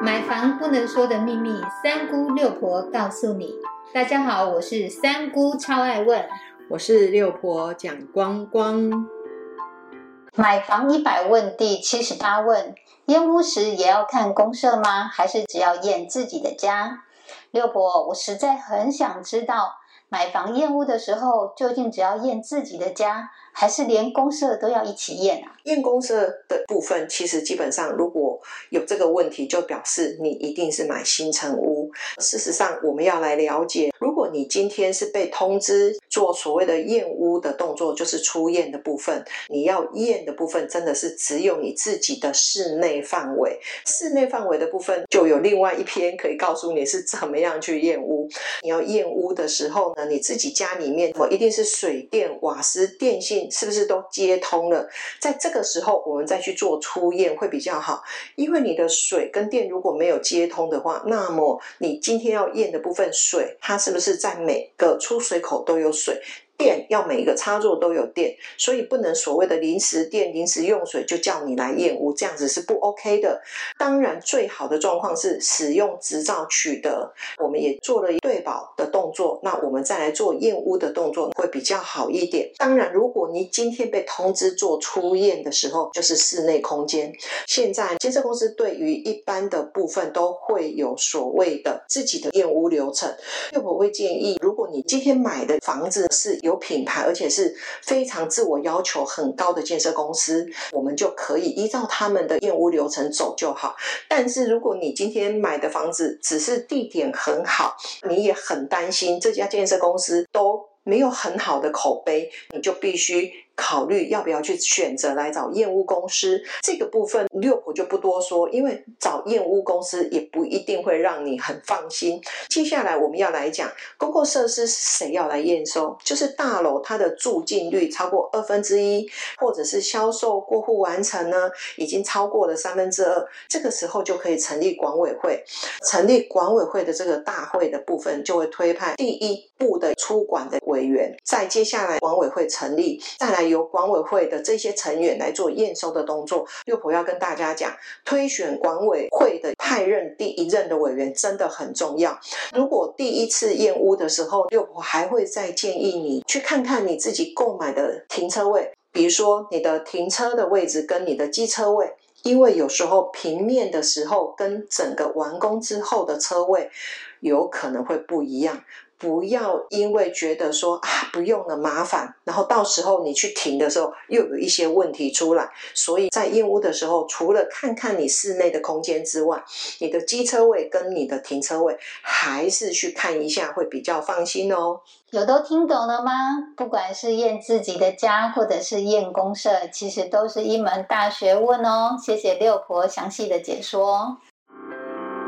买房不能说的秘密，三姑六婆告诉你。大家好，我是三姑，超爱问。我是六婆蒋光光。买房一百问第七十八问：验屋时也要看公社吗？还是只要验自己的家？六婆，我实在很想知道，买房验屋的时候，究竟只要验自己的家，还是连公社都要一起验啊？验公社的部分，其实基本上如果有这个问题，就表示你一定是买新城屋。事实上，我们要来了解，你今天是被通知做所谓的验屋的动作，就是出验的部分，你要验的部分真的是只有你自己的室内范围。室内范围的部分，就有另外一篇可以告诉你是怎么样去验屋。你要验屋的时候呢，你自己家里面我一定是水电、瓦斯、电信是不是都接通了？在这个时候，我们再去做出验会比较好，因为你的水跟电如果没有接通的话，那么你今天要验的部分水，它是不是在每个出水口都有水？电要每一个插座都有电，所以不能所谓的临时电、临时用水就叫你来验屋，这样子是不 OK 的。当然，最好的状况是使用执照取得，我们也做了对保的动作，那我们再来做验屋的动作会比较好一点。当然，如果你今天被通知做初验的时候，就是室内空间。现在建设公司对于一般的部分都会有所谓的自己的验屋流程。我会建议，如果你今天买的房子是有品牌，而且是非常自我要求很高的建设公司，我们就可以依照他们的验屋流程走就好。但是如果你今天买的房子只是地点很好，你也很担心这家建设公司都没有很好的口碑，你就必须。考虑要不要去选择来找验屋公司，这个部分六婆就不多说，因为找验屋公司也不一定会让你很放心。接下来我们要来讲公共设施是谁要来验收，就是大楼它的住进率超过二分之一，或者是销售过户完成呢，已经超过了三分之二，这个时候就可以成立管委会。成立管委会的这个大会的部分，就会推派第一步的出管的委员，在接下来管委会成立，再来。由管委会的这些成员来做验收的动作。六婆要跟大家讲，推选管委会的派任第一任的委员真的很重要。如果第一次验屋的时候，六婆还会再建议你去看看你自己购买的停车位，比如说你的停车的位置跟你的机车位，因为有时候平面的时候跟整个完工之后的车位有可能会不一样。不要因为觉得说啊不用了麻烦，然后到时候你去停的时候又有一些问题出来。所以在验屋的时候，除了看看你室内的空间之外，你的机车位跟你的停车位还是去看一下会比较放心哦。有都听懂了吗？不管是验自己的家，或者是验公社，其实都是一门大学问哦。谢谢六婆详细的解说。